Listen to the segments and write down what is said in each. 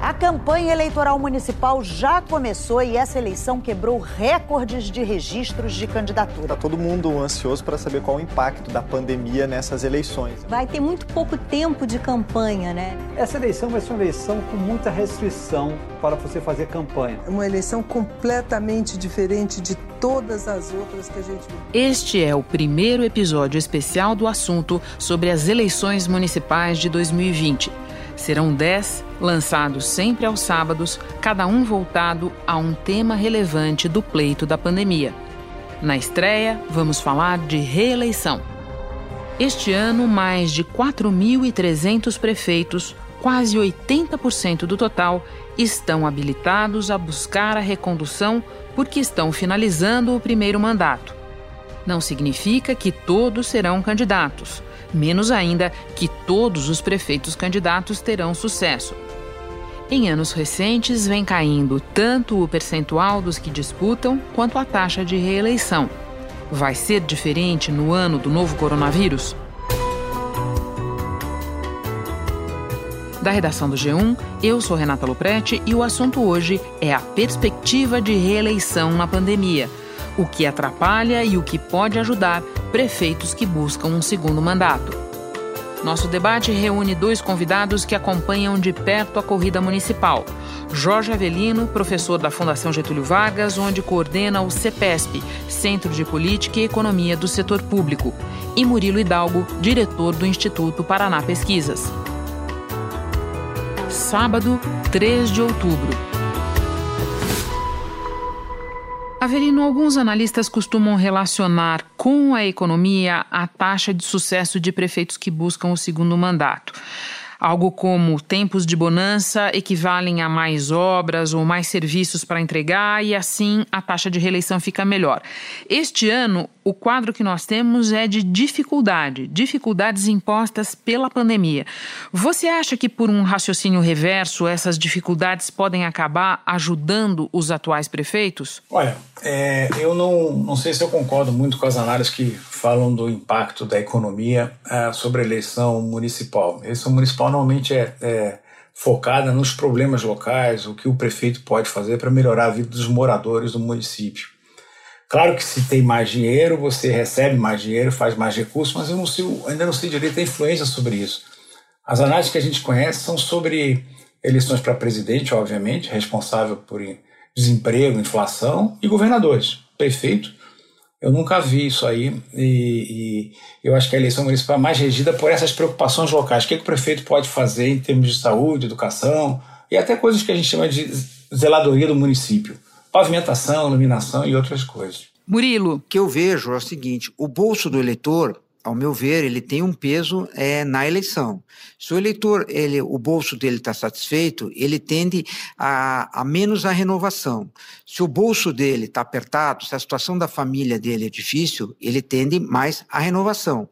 A campanha eleitoral municipal já começou e essa eleição quebrou recordes de registros de candidatura. Está todo mundo ansioso para saber qual o impacto da pandemia nessas eleições. Vai ter muito pouco tempo de campanha, né? Essa eleição vai ser uma eleição com muita restrição para você fazer campanha. É uma eleição completamente diferente de todas as outras que a gente viu. Este é o primeiro episódio especial do assunto sobre as eleições municipais de 2020. Serão dez, lançados sempre aos sábados, cada um voltado a um tema relevante do pleito da pandemia. Na estreia, vamos falar de reeleição. Este ano, mais de 4.300 prefeitos, quase 80% do total, estão habilitados a buscar a recondução porque estão finalizando o primeiro mandato. Não significa que todos serão candidatos menos ainda que todos os prefeitos candidatos terão sucesso. Em anos recentes, vem caindo tanto o percentual dos que disputam quanto a taxa de reeleição. Vai ser diferente no ano do novo coronavírus? Da redação do G1, eu sou Renata Loprete e o assunto hoje é a perspectiva de reeleição na pandemia o que atrapalha e o que pode ajudar prefeitos que buscam um segundo mandato. Nosso debate reúne dois convidados que acompanham de perto a corrida municipal. Jorge Avelino, professor da Fundação Getúlio Vargas, onde coordena o CEPESP, Centro de Política e Economia do Setor Público, e Murilo Hidalgo, diretor do Instituto Paraná Pesquisas. Sábado, 3 de outubro. Avelino, alguns analistas costumam relacionar com a economia a taxa de sucesso de prefeitos que buscam o segundo mandato. Algo como tempos de bonança equivalem a mais obras ou mais serviços para entregar e assim a taxa de reeleição fica melhor. Este ano, o quadro que nós temos é de dificuldade, dificuldades impostas pela pandemia. Você acha que por um raciocínio reverso essas dificuldades podem acabar ajudando os atuais prefeitos? Olha, é, eu não, não sei se eu concordo muito com as análises que falam do impacto da economia é, sobre a eleição municipal. A eleição municipal normalmente é, é focada nos problemas locais, o que o prefeito pode fazer para melhorar a vida dos moradores do município. Claro que se tem mais dinheiro, você recebe mais dinheiro, faz mais recursos, mas eu não sei, ainda não sei direito a influência sobre isso. As análises que a gente conhece são sobre eleições para presidente, obviamente, responsável por desemprego, inflação, e governadores. Prefeito eu nunca vi isso aí e, e, eu acho que a eleição municipal é mais regida por essas preocupações locais. O que, é que o prefeito pode fazer em termos de saúde, educação e até coisas que a gente chama de zeladoria do município. Pavimentação, iluminação e outras coisas. Murilo. O que eu vejo é o seguinte, o bolso do eleitor ao meu ver, ele tem um peso é, na eleição. Se o eleitor, ele, o bolso dele está satisfeito, ele tende a, a menos a renovação. Se o bolso dele está apertado, se a situação da família dele é difícil, ele tende mais à renovação.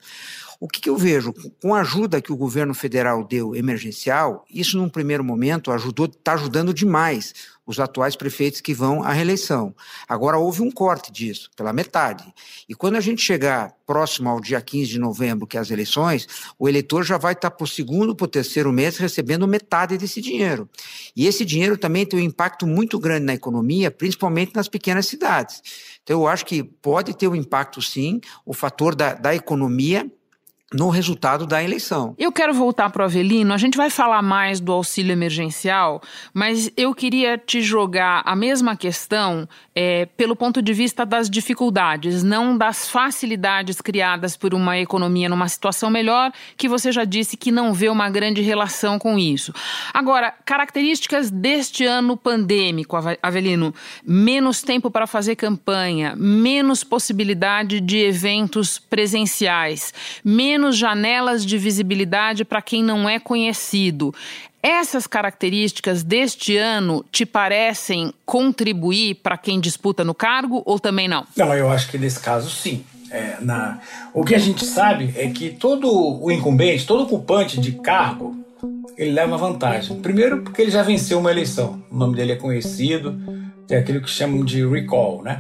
O que, que, eu vejo? Com a ajuda que o governo federal deu emergencial, isso num primeiro momento ajudou, está ajudando demais os atuais prefeitos que vão à reeleição. Agora houve um corte disso, pela metade. E quando a gente chegar próximo ao dia 15 de novembro, que é as eleições, o eleitor já vai estar para o segundo, para o terceiro mês recebendo metade desse dinheiro. E esse dinheiro também tem um impacto muito grande na economia, principalmente nas pequenas cidades. Então eu acho que pode ter um impacto sim, o fator da, da economia no resultado da eleição. Eu quero voltar para o Avelino, a gente vai falar mais do auxílio emergencial, mas eu queria te jogar a mesma questão é, pelo ponto de vista das dificuldades, não das facilidades criadas por uma economia numa situação melhor, que você já disse que não vê uma grande relação com isso. Agora, características deste ano pandêmico, Avelino, menos tempo para fazer campanha, menos possibilidade de eventos presenciais, menos menos janelas de visibilidade para quem não é conhecido. Essas características deste ano te parecem contribuir para quem disputa no cargo ou também não? Não, eu acho que nesse caso sim. É, na... O que a gente sabe é que todo o incumbente, todo ocupante de cargo, ele leva vantagem. Primeiro, porque ele já venceu uma eleição, o nome dele é conhecido, tem aquilo que chamam de recall, né?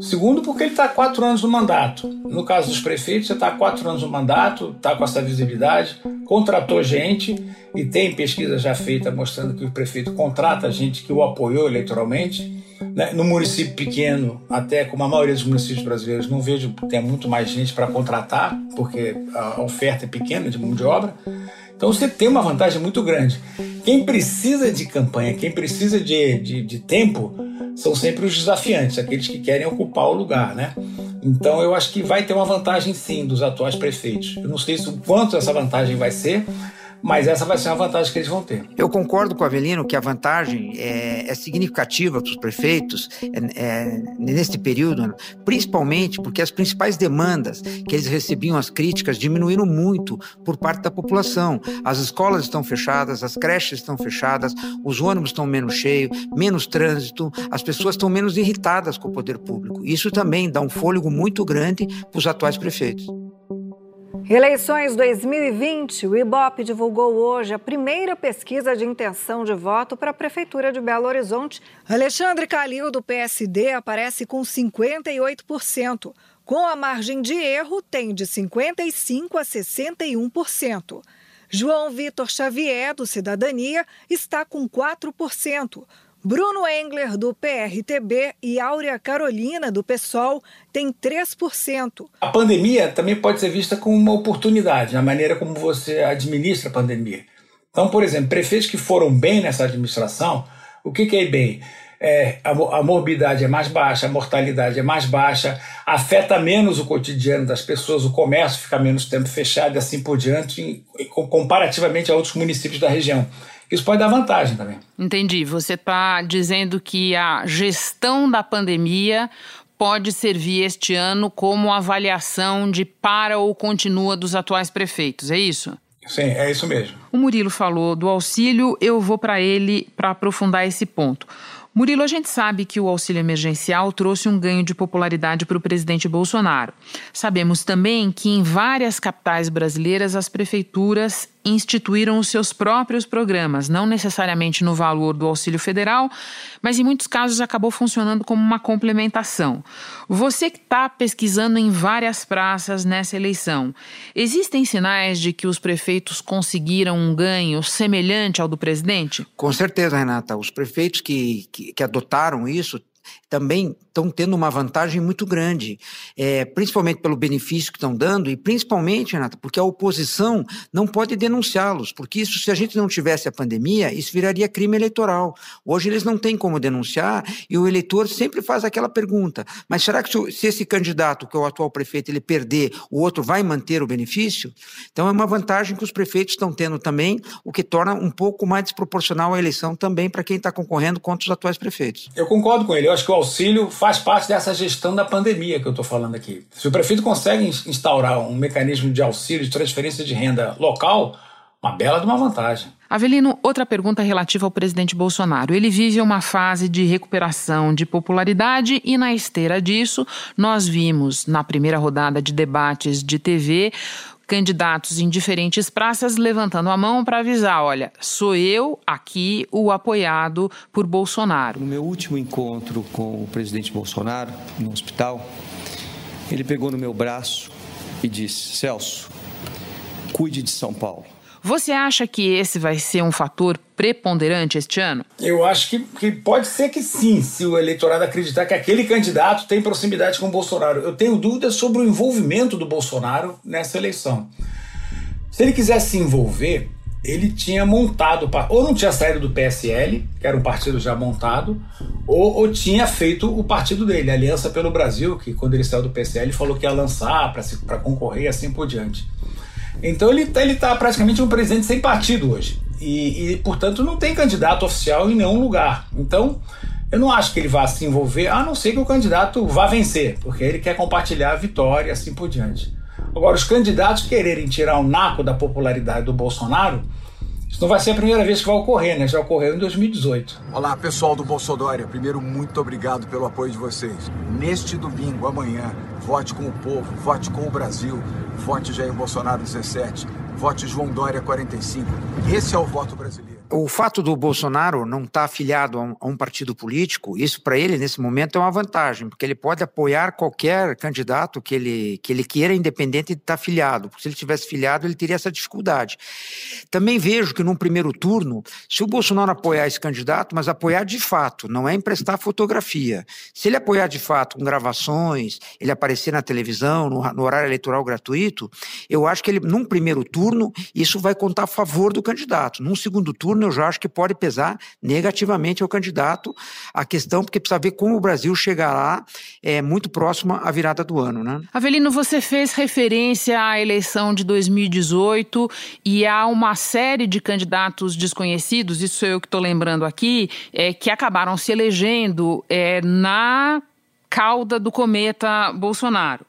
Segundo, porque ele está há quatro anos no mandato. No caso dos prefeitos, você está há quatro anos no mandato, está com essa visibilidade, contratou gente e tem pesquisa já feita mostrando que o prefeito contrata gente que o apoiou eleitoralmente. Né? No município pequeno, até como a maioria dos municípios brasileiros, não vejo tenha muito mais gente para contratar, porque a oferta é pequena de mão de obra. Então você tem uma vantagem muito grande. Quem precisa de campanha, quem precisa de, de, de tempo, são sempre os desafiantes, aqueles que querem ocupar o lugar, né? Então eu acho que vai ter uma vantagem sim dos atuais prefeitos. Eu não sei se o quanto essa vantagem vai ser, mas essa vai ser uma vantagem que eles vão ter. Eu concordo com o Avelino que a vantagem é, é significativa para os prefeitos é, é, neste período, principalmente porque as principais demandas que eles recebiam, as críticas, diminuíram muito por parte da população. As escolas estão fechadas, as creches estão fechadas, os ônibus estão menos cheios, menos trânsito, as pessoas estão menos irritadas com o poder público. Isso também dá um fôlego muito grande para os atuais prefeitos. Eleições 2020, o IBOP divulgou hoje a primeira pesquisa de intenção de voto para a Prefeitura de Belo Horizonte. Alexandre Calil, do PSD, aparece com 58%. Com a margem de erro, tem de 55% a 61%. João Vitor Xavier, do Cidadania, está com 4%. Bruno Engler, do PRTB, e Áurea Carolina, do PSOL, têm 3%. A pandemia também pode ser vista como uma oportunidade, na maneira como você administra a pandemia. Então, por exemplo, prefeitos que foram bem nessa administração, o que, que é bem? É, a, a morbidade é mais baixa, a mortalidade é mais baixa, afeta menos o cotidiano das pessoas, o comércio fica menos tempo fechado e assim por diante, comparativamente a outros municípios da região. Isso pode dar vantagem também. Entendi. Você está dizendo que a gestão da pandemia pode servir este ano como avaliação de para ou continua dos atuais prefeitos, é isso? Sim, é isso mesmo. O Murilo falou do auxílio, eu vou para ele para aprofundar esse ponto. Murilo, a gente sabe que o auxílio emergencial trouxe um ganho de popularidade para o presidente Bolsonaro. Sabemos também que em várias capitais brasileiras as prefeituras instituíram os seus próprios programas, não necessariamente no valor do auxílio federal, mas em muitos casos acabou funcionando como uma complementação. Você que está pesquisando em várias praças nessa eleição, existem sinais de que os prefeitos conseguiram um ganho semelhante ao do presidente? Com certeza, Renata. Os prefeitos que, que, que adotaram isso também estão tendo uma vantagem muito grande, é, principalmente pelo benefício que estão dando e principalmente, Renata, porque a oposição não pode denunciá-los, porque isso, se a gente não tivesse a pandemia, isso viraria crime eleitoral. Hoje eles não têm como denunciar e o eleitor sempre faz aquela pergunta: mas será que se, se esse candidato, que é o atual prefeito, ele perder, o outro vai manter o benefício? Então é uma vantagem que os prefeitos estão tendo também, o que torna um pouco mais desproporcional a eleição também para quem está concorrendo contra os atuais prefeitos. Eu concordo com ele. Eu acho que o auxílio faz parte dessa gestão da pandemia que eu estou falando aqui. Se o prefeito consegue instaurar um mecanismo de auxílio, de transferência de renda local, uma bela de uma vantagem. Avelino, outra pergunta relativa ao presidente Bolsonaro. Ele vive uma fase de recuperação de popularidade e, na esteira disso, nós vimos na primeira rodada de debates de TV candidatos em diferentes praças levantando a mão para avisar: olha, sou eu aqui o apoiado por Bolsonaro. No meu último encontro com o presidente Bolsonaro, no hospital, ele pegou no meu braço e disse: Celso, cuide de São Paulo. Você acha que esse vai ser um fator preponderante este ano? Eu acho que, que pode ser que sim, se o eleitorado acreditar que aquele candidato tem proximidade com o Bolsonaro. Eu tenho dúvidas sobre o envolvimento do Bolsonaro nessa eleição. Se ele quisesse se envolver, ele tinha montado, ou não tinha saído do PSL, que era um partido já montado, ou, ou tinha feito o partido dele, a Aliança pelo Brasil, que quando ele saiu do PSL falou que ia lançar para concorrer e assim por diante. Então ele está ele tá praticamente um presidente sem partido hoje. E, e, portanto, não tem candidato oficial em nenhum lugar. Então, eu não acho que ele vá se envolver, a não ser que o candidato vá vencer, porque ele quer compartilhar a vitória e assim por diante. Agora, os candidatos quererem tirar o naco da popularidade do Bolsonaro, isso não vai ser a primeira vez que vai ocorrer, né? Já ocorreu em 2018. Olá, pessoal do Bolsonaro. Primeiro, muito obrigado pelo apoio de vocês. Neste domingo, amanhã, vote com o povo, vote com o Brasil, vote Jair Bolsonaro 17, vote João Dória 45. Esse é o voto brasileiro. O fato do Bolsonaro não estar tá afiliado a um, a um, partido político, isso para ele nesse momento é uma vantagem, porque ele pode apoiar qualquer candidato que ele, que ele queira, independente de estar tá afiliado. Porque se ele tivesse filiado, ele teria essa dificuldade. Também vejo que num primeiro turno, se o Bolsonaro apoiar esse candidato, mas apoiar de fato, não é emprestar fotografia. Se ele apoiar de fato com gravações, ele aparecer na televisão, no, no horário eleitoral gratuito, eu acho que ele, num primeiro turno, isso vai contar a favor do candidato. Num segundo turno, eu já acho que pode pesar negativamente ao candidato a questão, porque precisa ver como o Brasil chegará é, muito próximo à virada do ano. Né? Avelino, você fez referência à eleição de 2018 e há uma série de candidatos desconhecidos, isso eu que estou lembrando aqui, é, que acabaram se elegendo é, na cauda do cometa Bolsonaro.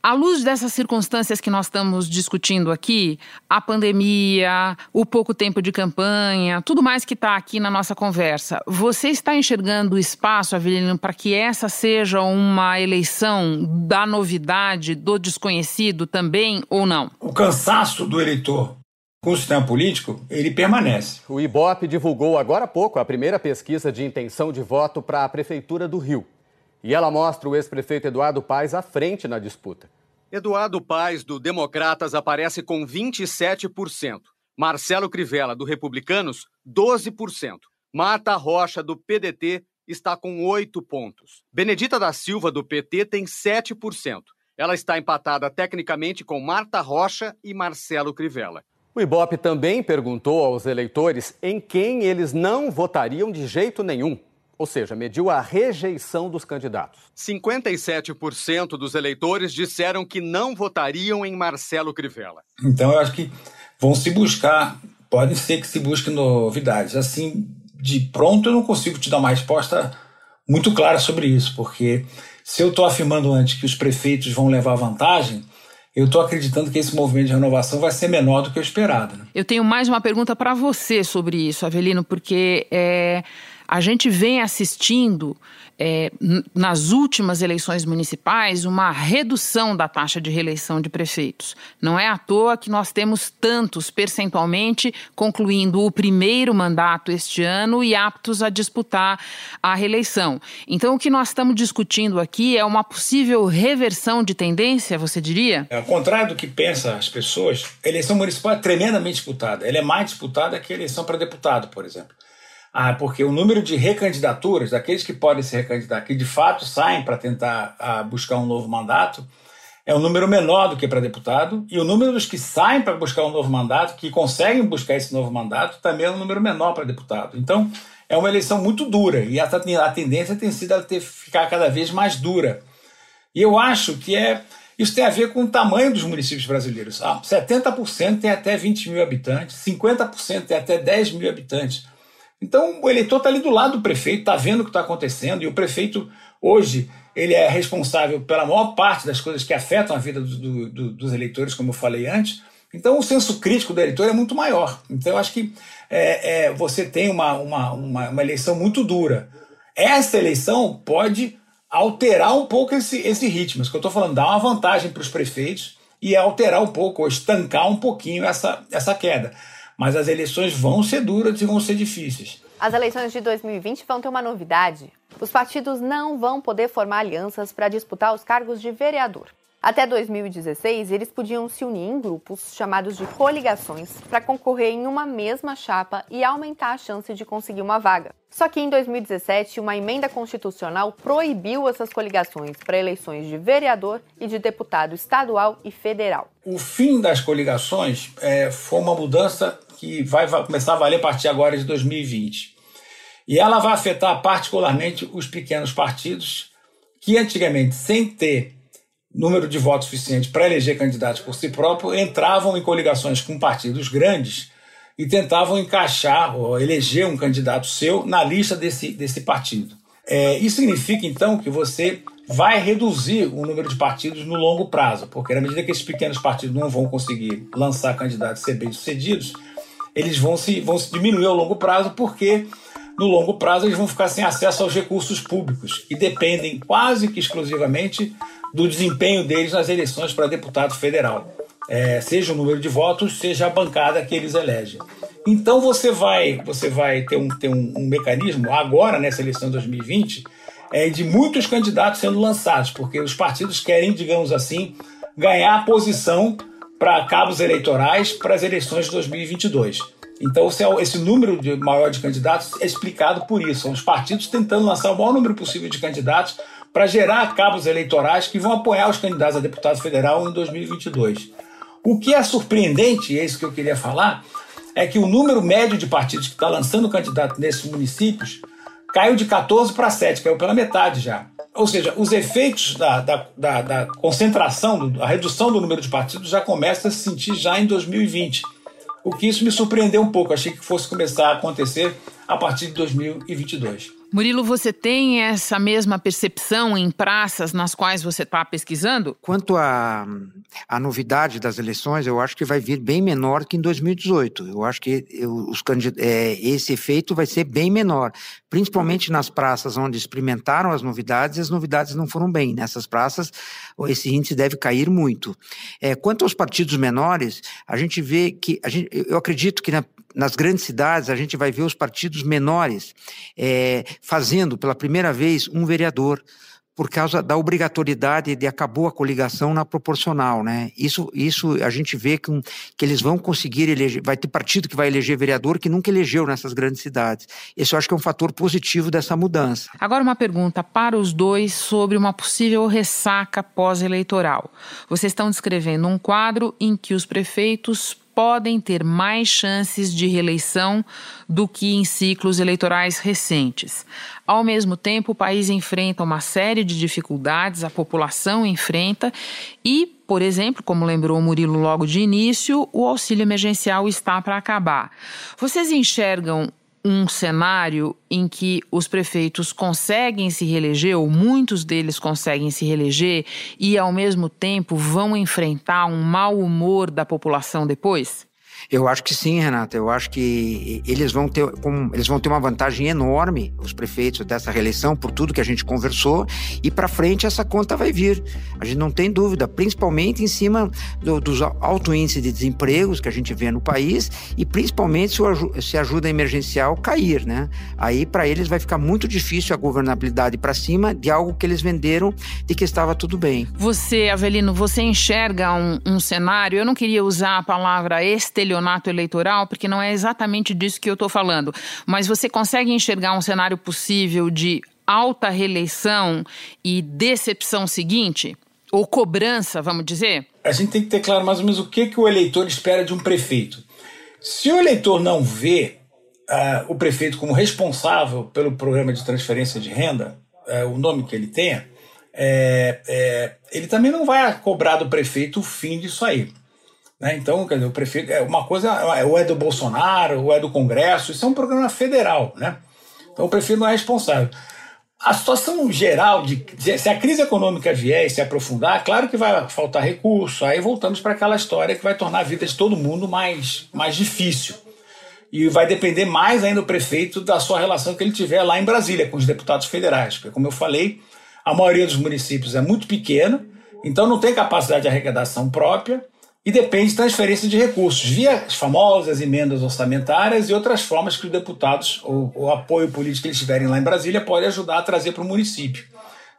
À luz dessas circunstâncias que nós estamos discutindo aqui, a pandemia, o pouco tempo de campanha, tudo mais que está aqui na nossa conversa, você está enxergando espaço, Avelino, para que essa seja uma eleição da novidade, do desconhecido também ou não? O cansaço do eleitor com o sistema político, ele permanece. O IBOP divulgou agora há pouco a primeira pesquisa de intenção de voto para a Prefeitura do Rio. E ela mostra o ex-prefeito Eduardo Paes à frente na disputa. Eduardo Paes, do Democratas, aparece com 27%. Marcelo Crivella, do Republicanos, 12%. Marta Rocha, do PDT, está com 8 pontos. Benedita da Silva, do PT, tem 7%. Ela está empatada tecnicamente com Marta Rocha e Marcelo Crivella. O Ibope também perguntou aos eleitores em quem eles não votariam de jeito nenhum. Ou seja, mediu a rejeição dos candidatos. 57% dos eleitores disseram que não votariam em Marcelo Crivella. Então eu acho que vão se buscar, pode ser que se busque novidades. Assim, de pronto eu não consigo te dar uma resposta muito clara sobre isso, porque se eu estou afirmando antes que os prefeitos vão levar vantagem, eu estou acreditando que esse movimento de renovação vai ser menor do que o esperado. Né? Eu tenho mais uma pergunta para você sobre isso, Avelino, porque é, a gente vem assistindo é, nas últimas eleições municipais uma redução da taxa de reeleição de prefeitos. Não é à toa que nós temos tantos percentualmente concluindo o primeiro mandato este ano e aptos a disputar a reeleição. Então, o que nós estamos discutindo aqui é uma possível reversão de tendência, você diria? É, ao contrário do que pensam as pessoas, a eleição municipal é tremendamente disputada. Ela é mais disputada que a eleição para deputado, por exemplo. Ah, porque o número de recandidaturas, daqueles que podem se recandidatar, que de fato saem para tentar ah, buscar um novo mandato, é um número menor do que para deputado, e o número dos que saem para buscar um novo mandato, que conseguem buscar esse novo mandato, também é um número menor para deputado. Então, é uma eleição muito dura, e a, tendência tem sido a ter, ficar cada vez mais dura. E eu acho que é isso tem a ver com o tamanho dos municípios brasileiros. Ah, 70% tem até 20 mil habitantes, 50% tem até 10 mil habitantes. Então o eleitor está ali do lado do prefeito, está vendo o que está acontecendo, e o prefeito, hoje, ele é responsável pela maior parte das coisas que afetam a vida do, do, dos eleitores, como eu falei antes. Então o senso crítico do eleitor é muito maior. Então eu acho que é, é, você tem uma, uma, uma, uma, eleição muito dura. Essa eleição pode alterar um pouco esse, esse ritmo. Isso que eu estou falando, dar uma vantagem para os prefeitos e alterar um pouco, ou estancar um pouquinho essa, essa queda mas as eleições vão ser duras e vão ser difíceis. As eleições de 2020 vão ter uma novidade. Os partidos não vão poder formar alianças para disputar os cargos de vereador. Até 2016, eles podiam se unir em grupos chamados de coligações para concorrer em uma mesma chapa e aumentar a chance de conseguir uma vaga. Só que em 2017, uma emenda constitucional proibiu essas coligações para eleições de vereador e de deputado estadual e federal. O fim das coligações é, foi uma mudança que vai, começar a valer a partir agora de 2020. E ela vai afetar particularmente os pequenos partidos que antigamente, sem ter número de votos suficiente para eleger candidatos por si próprio, entravam em coligações com partidos grandes e tentavam encaixar ou eleger um candidato seu na lista desse, desse partido. É, isso significa, então, que você vai reduzir o número de partidos no longo prazo, porque na medida que esses pequenos partidos não vão conseguir lançar candidatos ser bem-sucedidos, eles vão se, vão se diminuir ao longo prazo, porque no longo prazo eles vão ficar sem acesso aos recursos públicos e dependem quase que exclusivamente do desempenho deles nas eleições para deputado federal, é, seja o número de votos, seja a bancada que eles elegem. Então você vai, você vai ter, um, ter um, um mecanismo agora nessa eleição de 2020 é, de muitos candidatos sendo lançados, porque os partidos querem, digamos assim, ganhar posição para cabos eleitorais para as eleições de 2022. Então, esse número de maior de candidatos é explicado por isso. São os partidos tentando lançar o maior número possível de candidatos para gerar cabos eleitorais que vão apoiar os candidatos a deputado federal em 2022. O que é surpreendente, e é isso que eu queria falar, é que o número médio de partidos que está lançando candidato nesses municípios caiu de 14 para 7, caiu pela metade já. Ou seja, os efeitos da, da, da, da concentração, a redução do número de partidos já começa a se sentir já em 2020. O que isso me surpreendeu um pouco. Achei que fosse começar a acontecer a partir de 2022. Murilo, você tem essa mesma percepção em praças nas quais você está pesquisando? Quanto à novidade das eleições, eu acho que vai vir bem menor que em 2018. Eu acho que eu, os é, esse efeito vai ser bem menor, principalmente nas praças onde experimentaram as novidades e as novidades não foram bem. Nessas praças, esse índice deve cair muito. É, quanto aos partidos menores, a gente vê que, gente, eu acredito que na nas grandes cidades, a gente vai ver os partidos menores é, fazendo pela primeira vez um vereador por causa da obrigatoriedade de acabou a coligação na proporcional, né? Isso, isso a gente vê que, que eles vão conseguir eleger, vai ter partido que vai eleger vereador que nunca elegeu nessas grandes cidades. Esse eu acho que é um fator positivo dessa mudança. Agora uma pergunta para os dois sobre uma possível ressaca pós-eleitoral. Vocês estão descrevendo um quadro em que os prefeitos podem ter mais chances de reeleição do que em ciclos eleitorais recentes. Ao mesmo tempo, o país enfrenta uma série de dificuldades, a população enfrenta e, por exemplo, como lembrou Murilo logo de início, o auxílio emergencial está para acabar. Vocês enxergam um cenário em que os prefeitos conseguem se reeleger, ou muitos deles conseguem se reeleger, e ao mesmo tempo vão enfrentar um mau humor da população depois? Eu acho que sim, Renata. Eu acho que eles vão ter, eles vão ter uma vantagem enorme, os prefeitos dessa reeleição, por tudo que a gente conversou, e para frente essa conta vai vir. A gente não tem dúvida, principalmente em cima do, dos alto índice de desempregos que a gente vê no país e principalmente se, o, se a ajuda emergencial cair, né? Aí para eles vai ficar muito difícil a governabilidade para cima de algo que eles venderam de que estava tudo bem. Você, Avelino, você enxerga um, um cenário? Eu não queria usar a palavra estelionato campeonato eleitoral, porque não é exatamente disso que eu estou falando. Mas você consegue enxergar um cenário possível de alta reeleição e decepção seguinte? Ou cobrança, vamos dizer? A gente tem que ter claro mais ou menos o que, que o eleitor espera de um prefeito. Se o eleitor não vê uh, o prefeito como responsável pelo programa de transferência de renda, uh, o nome que ele tenha, é, é, ele também não vai cobrar do prefeito o fim disso aí. Né? Então, quer dizer, o prefeito. É uma coisa é, ou é do Bolsonaro, ou é do Congresso, isso é um programa federal. Né? Então o prefeito não é responsável. A situação geral, de se a crise econômica vier e se aprofundar, claro que vai faltar recurso, aí voltamos para aquela história que vai tornar a vida de todo mundo mais, mais difícil. E vai depender mais ainda do prefeito da sua relação que ele tiver lá em Brasília com os deputados federais. Porque, como eu falei, a maioria dos municípios é muito pequena, então não tem capacidade de arrecadação própria e depende de transferência de recursos, via as famosas emendas orçamentárias e outras formas que os deputados, ou o apoio político que eles tiverem lá em Brasília, pode ajudar a trazer para o município.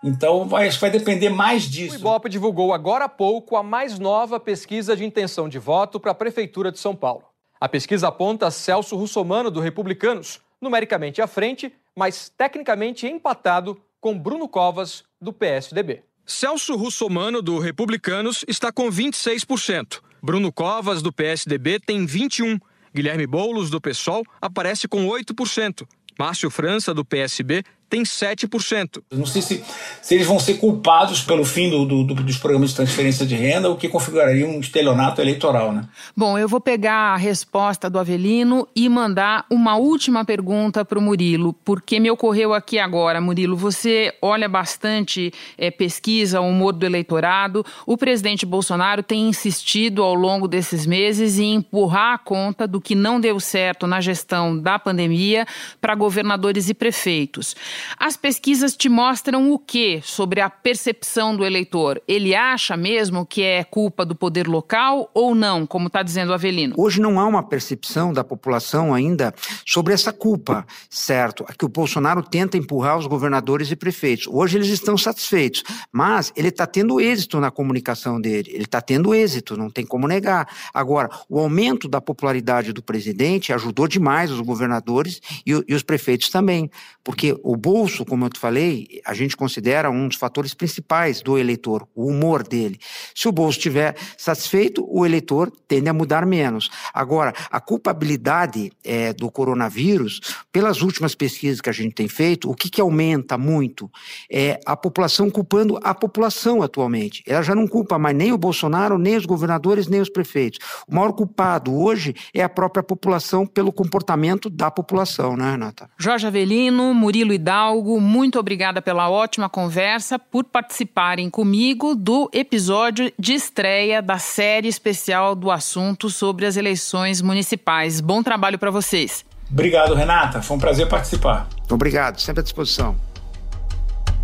Então, vai, acho que vai depender mais disso. O Ibope divulgou agora há pouco a mais nova pesquisa de intenção de voto para a Prefeitura de São Paulo. A pesquisa aponta Celso Russomano, do Republicanos, numericamente à frente, mas tecnicamente empatado com Bruno Covas, do PSDB. Celso Russomano, do Republicanos, está com 26%. Bruno Covas, do PSDB, tem 21%. Guilherme Boulos, do PSOL, aparece com 8%. Márcio França, do PSB, tem 7%. Não sei se, se eles vão ser culpados pelo fim do, do, dos programas de transferência de renda, o que configuraria um estelionato eleitoral. Né? Bom, eu vou pegar a resposta do Avelino e mandar uma última pergunta para o Murilo, porque me ocorreu aqui agora, Murilo. Você olha bastante é, pesquisa, o humor do eleitorado. O presidente Bolsonaro tem insistido ao longo desses meses em empurrar a conta do que não deu certo na gestão da pandemia para governadores e prefeitos. As pesquisas te mostram o que sobre a percepção do eleitor? Ele acha mesmo que é culpa do poder local ou não, como está dizendo o Avelino? Hoje não há uma percepção da população ainda sobre essa culpa, certo? Que o Bolsonaro tenta empurrar os governadores e prefeitos. Hoje eles estão satisfeitos, mas ele está tendo êxito na comunicação dele. Ele está tendo êxito, não tem como negar. Agora, o aumento da popularidade do presidente ajudou demais os governadores e, e os prefeitos também, porque o bolso, como eu te falei, a gente considera um dos fatores principais do eleitor, o humor dele. Se o bolso estiver satisfeito, o eleitor tende a mudar menos. Agora, a culpabilidade é, do coronavírus, pelas últimas pesquisas que a gente tem feito, o que, que aumenta muito é a população culpando a população atualmente. Ela já não culpa mais nem o Bolsonaro, nem os governadores, nem os prefeitos. O maior culpado hoje é a própria população pelo comportamento da população, né, Renata? Jorge Avelino, Murilo Hidalgo, muito obrigada pela ótima conversa, por participarem comigo do episódio de estreia da série especial do assunto sobre as eleições municipais. Bom trabalho para vocês. Obrigado, Renata. Foi um prazer participar. Obrigado, sempre à disposição.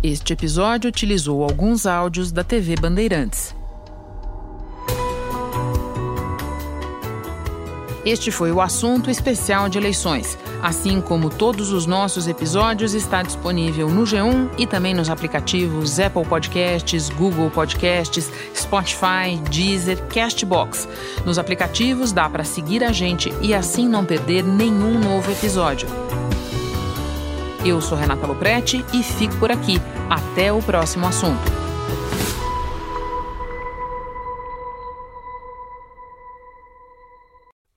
Este episódio utilizou alguns áudios da TV Bandeirantes. Este foi o assunto especial de eleições. Assim como todos os nossos episódios, está disponível no G1 e também nos aplicativos Apple Podcasts, Google Podcasts, Spotify, Deezer, Castbox. Nos aplicativos dá para seguir a gente e assim não perder nenhum novo episódio. Eu sou Renata Loprete e fico por aqui. Até o próximo assunto.